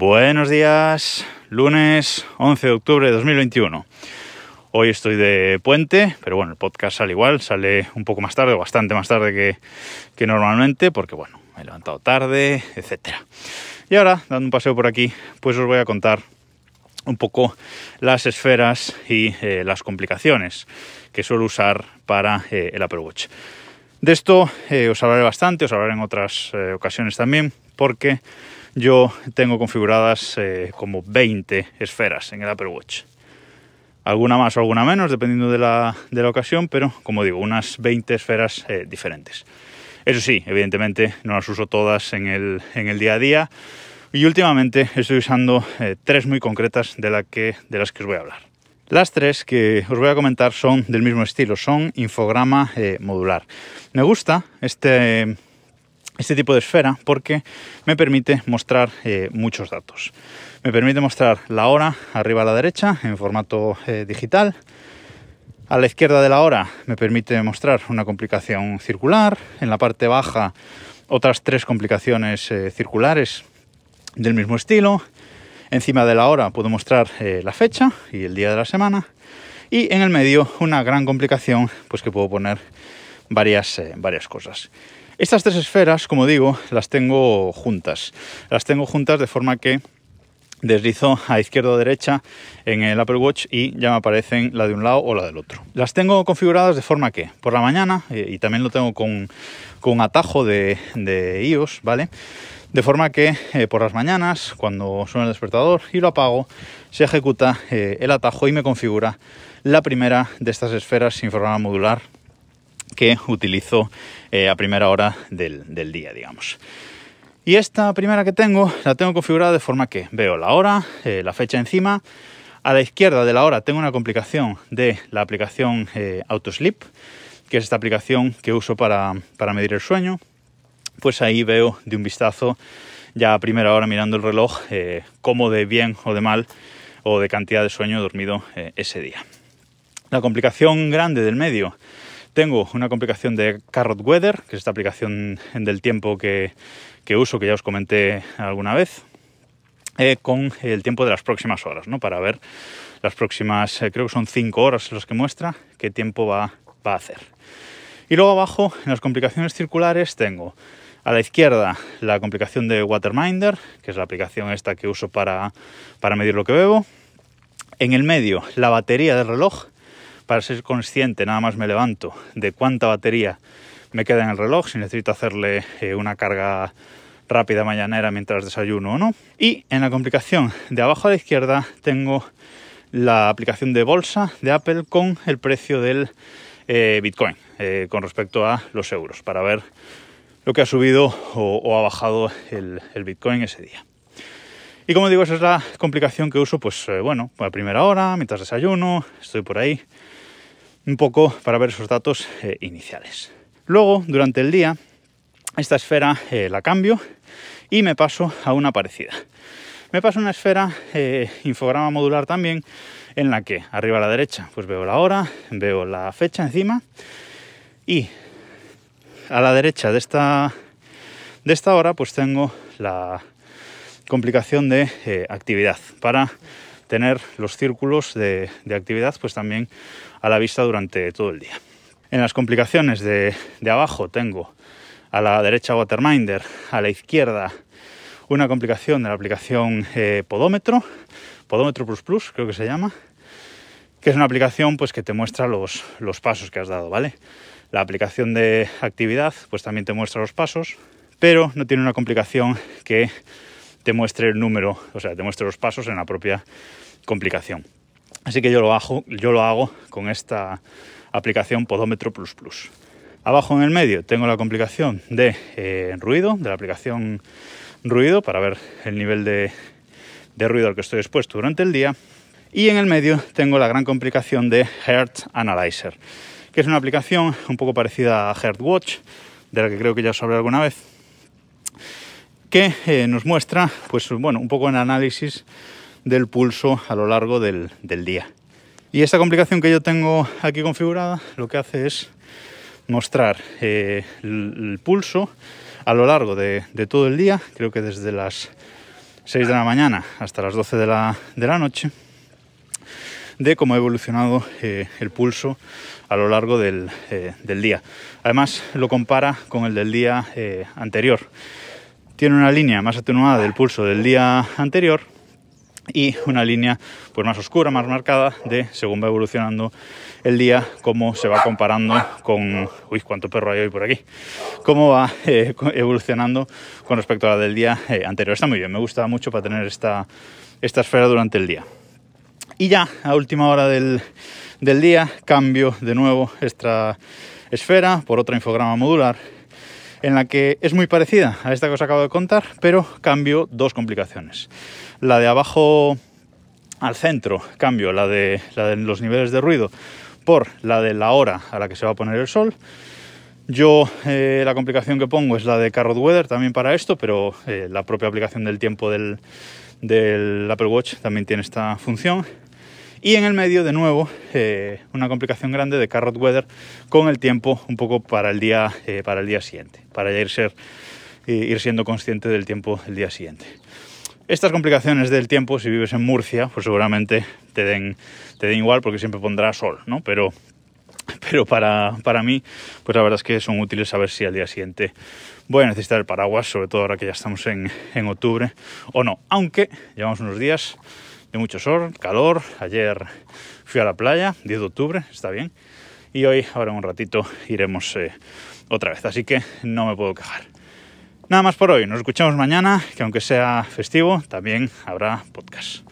Buenos días, lunes 11 de octubre de 2021. Hoy estoy de puente, pero bueno, el podcast sale igual, sale un poco más tarde, bastante más tarde que, que normalmente, porque bueno, me he levantado tarde, etc. Y ahora, dando un paseo por aquí, pues os voy a contar un poco las esferas y eh, las complicaciones que suelo usar para eh, el Apple Watch. De esto eh, os hablaré bastante, os hablaré en otras ocasiones también, porque yo tengo configuradas como 20 esferas en el Apple Watch. Alguna más o alguna menos, dependiendo de la, de la ocasión, pero como digo, unas 20 esferas diferentes. Eso sí, evidentemente no las uso todas en el, en el día a día y últimamente estoy usando eh, tres muy concretas de, que, de las que os voy a hablar. Las tres que os voy a comentar son del mismo estilo, son infograma eh, modular. Me gusta este, este tipo de esfera porque me permite mostrar eh, muchos datos. Me permite mostrar la hora arriba a la derecha en formato digital. A la izquierda de la hora me permite mostrar una complicación circular. En la parte baja otras tres complicaciones circulares del mismo estilo. Encima de la hora puedo mostrar eh, la fecha y el día de la semana. Y en el medio una gran complicación, pues que puedo poner varias, eh, varias cosas. Estas tres esferas, como digo, las tengo juntas. Las tengo juntas de forma que deslizo a izquierda o derecha en el Apple Watch y ya me aparecen la de un lado o la del otro. Las tengo configuradas de forma que por la mañana, eh, y también lo tengo con, con atajo de, iOS, ¿vale? De forma que eh, por las mañanas, cuando suena el despertador y lo apago, se ejecuta eh, el atajo y me configura la primera de estas esferas sin programa modular que utilizo eh, a primera hora del, día, digamos. Y esta primera que tengo, la tengo configurada de forma que veo la hora, la fecha encima. A la izquierda de la hora tengo una complicación de la aplicación AutoSleep, que es esta aplicación que uso para, para medir el sueño pues ahí veo de un vistazo ya a primera hora mirando el reloj eh, cómo de bien o de mal o de cantidad de sueño dormido eh, ese día. La complicación grande del medio. Tengo una complicación de Carrot Weather, que es esta aplicación del tiempo que, uso, que ya os comenté alguna vez, eh, con el tiempo de las próximas horas, ¿no? Para ver las próximas, creo que son 5 horas los que muestra, qué tiempo va, va a hacer. Y luego abajo, en las complicaciones circulares, tengo a la izquierda la complicación de Waterminder, que es la aplicación esta que uso para, medir lo que bebo. En el medio la batería del reloj, para ser consciente nada más me levanto de cuánta batería me queda en el reloj, si necesito hacerle eh, una carga rápida mañanera mientras desayuno o no. Y en la complicación de abajo a la izquierda tengo la aplicación de bolsa de Apple con el precio del eh, Bitcoin eh, con respecto a los euros, para ver lo que ha subido o, ha bajado el, Bitcoin ese día. Y como digo, esa es la complicación que uso, pues eh, bueno, a primera hora, mientras desayuno, estoy por ahí, un poco para ver esos datos eh, iniciales. Luego, durante el día, esta esfera eh, la cambio y me paso a una parecida. Me paso a una esfera infograma modular también, en la que arriba a la derecha pues veo la hora, veo la fecha encima y a la derecha de esta, de esta hora pues tengo la complicación de eh, actividad para tener los círculos de, actividad pues también a la vista durante todo el día. En las complicaciones de, abajo tengo a la derecha Waterminder, a la izquierda una complicación de la aplicación eh, Podómetro, Podómetro Plus Plus creo que se llama, que es una aplicación pues que te muestra los, los pasos que has dado, ¿vale? La aplicación de actividad pues también te muestra los pasos, pero no tiene una complicación que te muestre el número, o sea, te muestre los pasos en la propia complicación. Así que yo lo hago, yo lo hago con esta aplicación Podómetro Plus Plus. Abajo en el medio tengo la complicación de eh, ruido, de la aplicación ruido, para ver el nivel de, de ruido al que estoy expuesto durante el día. Y en el medio tengo la gran complicación de Heart Analyzer que es una aplicación un poco parecida a Heartwatch, de la que creo que ya os hablé alguna vez, que eh, nos muestra, pues bueno, un poco en análisis del pulso a lo largo del, día. Y esta complicación que yo tengo aquí configurada lo que hace es mostrar eh, el, pulso a lo largo de, todo el día, creo que desde las 6 de la mañana hasta las 12 de la, noche de cómo ha evolucionado eh, el pulso a lo largo del, día. Además, lo compara con el del día anterior. Tiene una línea más atenuada del pulso del día anterior y una línea pues más oscura, más marcada de según va evolucionando el día, cómo se va comparando con... Uy, cuánto perro hay hoy por aquí. Cómo va eh, evolucionando con respecto a la del día eh, anterior. Está muy bien, me gusta mucho para tener esta, esta esfera durante el día. Y ya a última hora del, del día cambio de nuevo esta esfera por otra infograma modular en la que es muy parecida a esta que os acabo de contar, pero cambio dos complicaciones. La de abajo al centro, cambio la de, la de los niveles de ruido por la de la hora a la que se va a poner el sol. Yo eh, la complicación que pongo es la de Carrot Weather también para esto, pero eh, la propia aplicación del tiempo del, del Apple Watch también tiene esta función. Y en el medio, de nuevo, eh, una complicación grande de Carrot Weather con el tiempo un poco para el día, eh, para el día siguiente, para ir, ser, ir siendo consciente del tiempo el día siguiente. Estas complicaciones del tiempo, si vives en Murcia, pues seguramente te den, te den igual porque siempre pondrá sol, ¿no? Pero, pero para, para mí, pues la verdad es que son útiles saber si al día siguiente voy a necesitar el paraguas, sobre todo ahora que ya estamos en, en octubre, o no. Aunque llevamos unos días de mucho sol, calor. Ayer fui a la playa, 10 de octubre, está bien. Y hoy, ahora en un ratito, iremos eh, otra vez. Así que no me puedo quejar. Nada más por hoy. Nos escuchamos mañana, que aunque sea festivo, también habrá podcast.